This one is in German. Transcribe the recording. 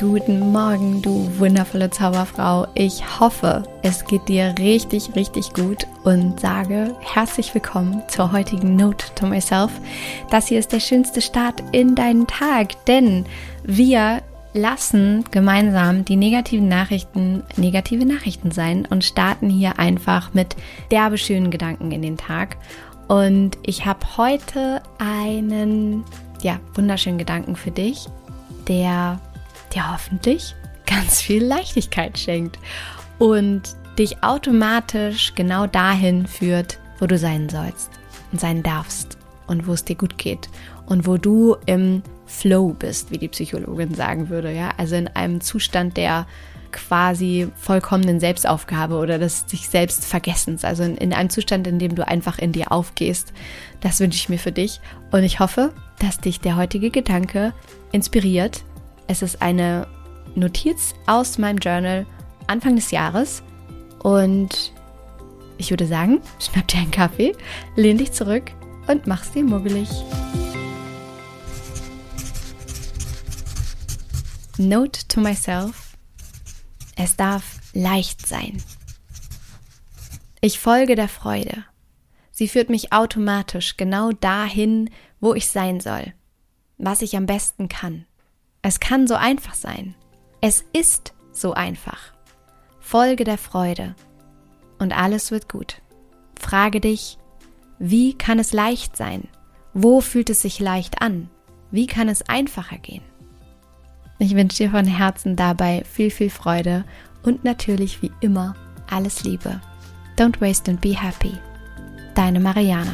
Guten Morgen, du wundervolle Zauberfrau. Ich hoffe, es geht dir richtig, richtig gut und sage herzlich willkommen zur heutigen Note to Myself. Das hier ist der schönste Start in deinen Tag, denn wir lassen gemeinsam die negativen Nachrichten negative Nachrichten sein und starten hier einfach mit derbe schönen Gedanken in den Tag. Und ich habe heute einen ja, wunderschönen Gedanken für dich, der dir hoffentlich ganz viel Leichtigkeit schenkt und dich automatisch genau dahin führt, wo du sein sollst und sein darfst und wo es dir gut geht und wo du im Flow bist, wie die Psychologin sagen würde, ja, also in einem Zustand der quasi vollkommenen Selbstaufgabe oder des sich selbst Vergessens, also in, in, einem Zustand, in dem du einfach in dir aufgehst. Das wünsche ich mir für dich und ich hoffe, dass dich der heutige Gedanke inspiriert, es ist eine Notiz aus meinem Journal Anfang des Jahres und ich würde sagen, schnapp dir einen Kaffee, lehn dich zurück und mach's dir muggelig. Note to myself. Es darf leicht sein. Ich folge der Freude. Sie führt mich automatisch genau dahin, wo ich sein soll, was ich am besten kann. Es kann so einfach sein. Es ist so einfach. Folge der Freude und alles wird gut. Frage dich, wie kann es leicht sein? Wo fühlt es sich leicht an? Wie kann es einfacher gehen? Ich wünsche dir von Herzen dabei viel, viel Freude und natürlich wie immer alles Liebe. Don't waste and be happy. Deine Mariana.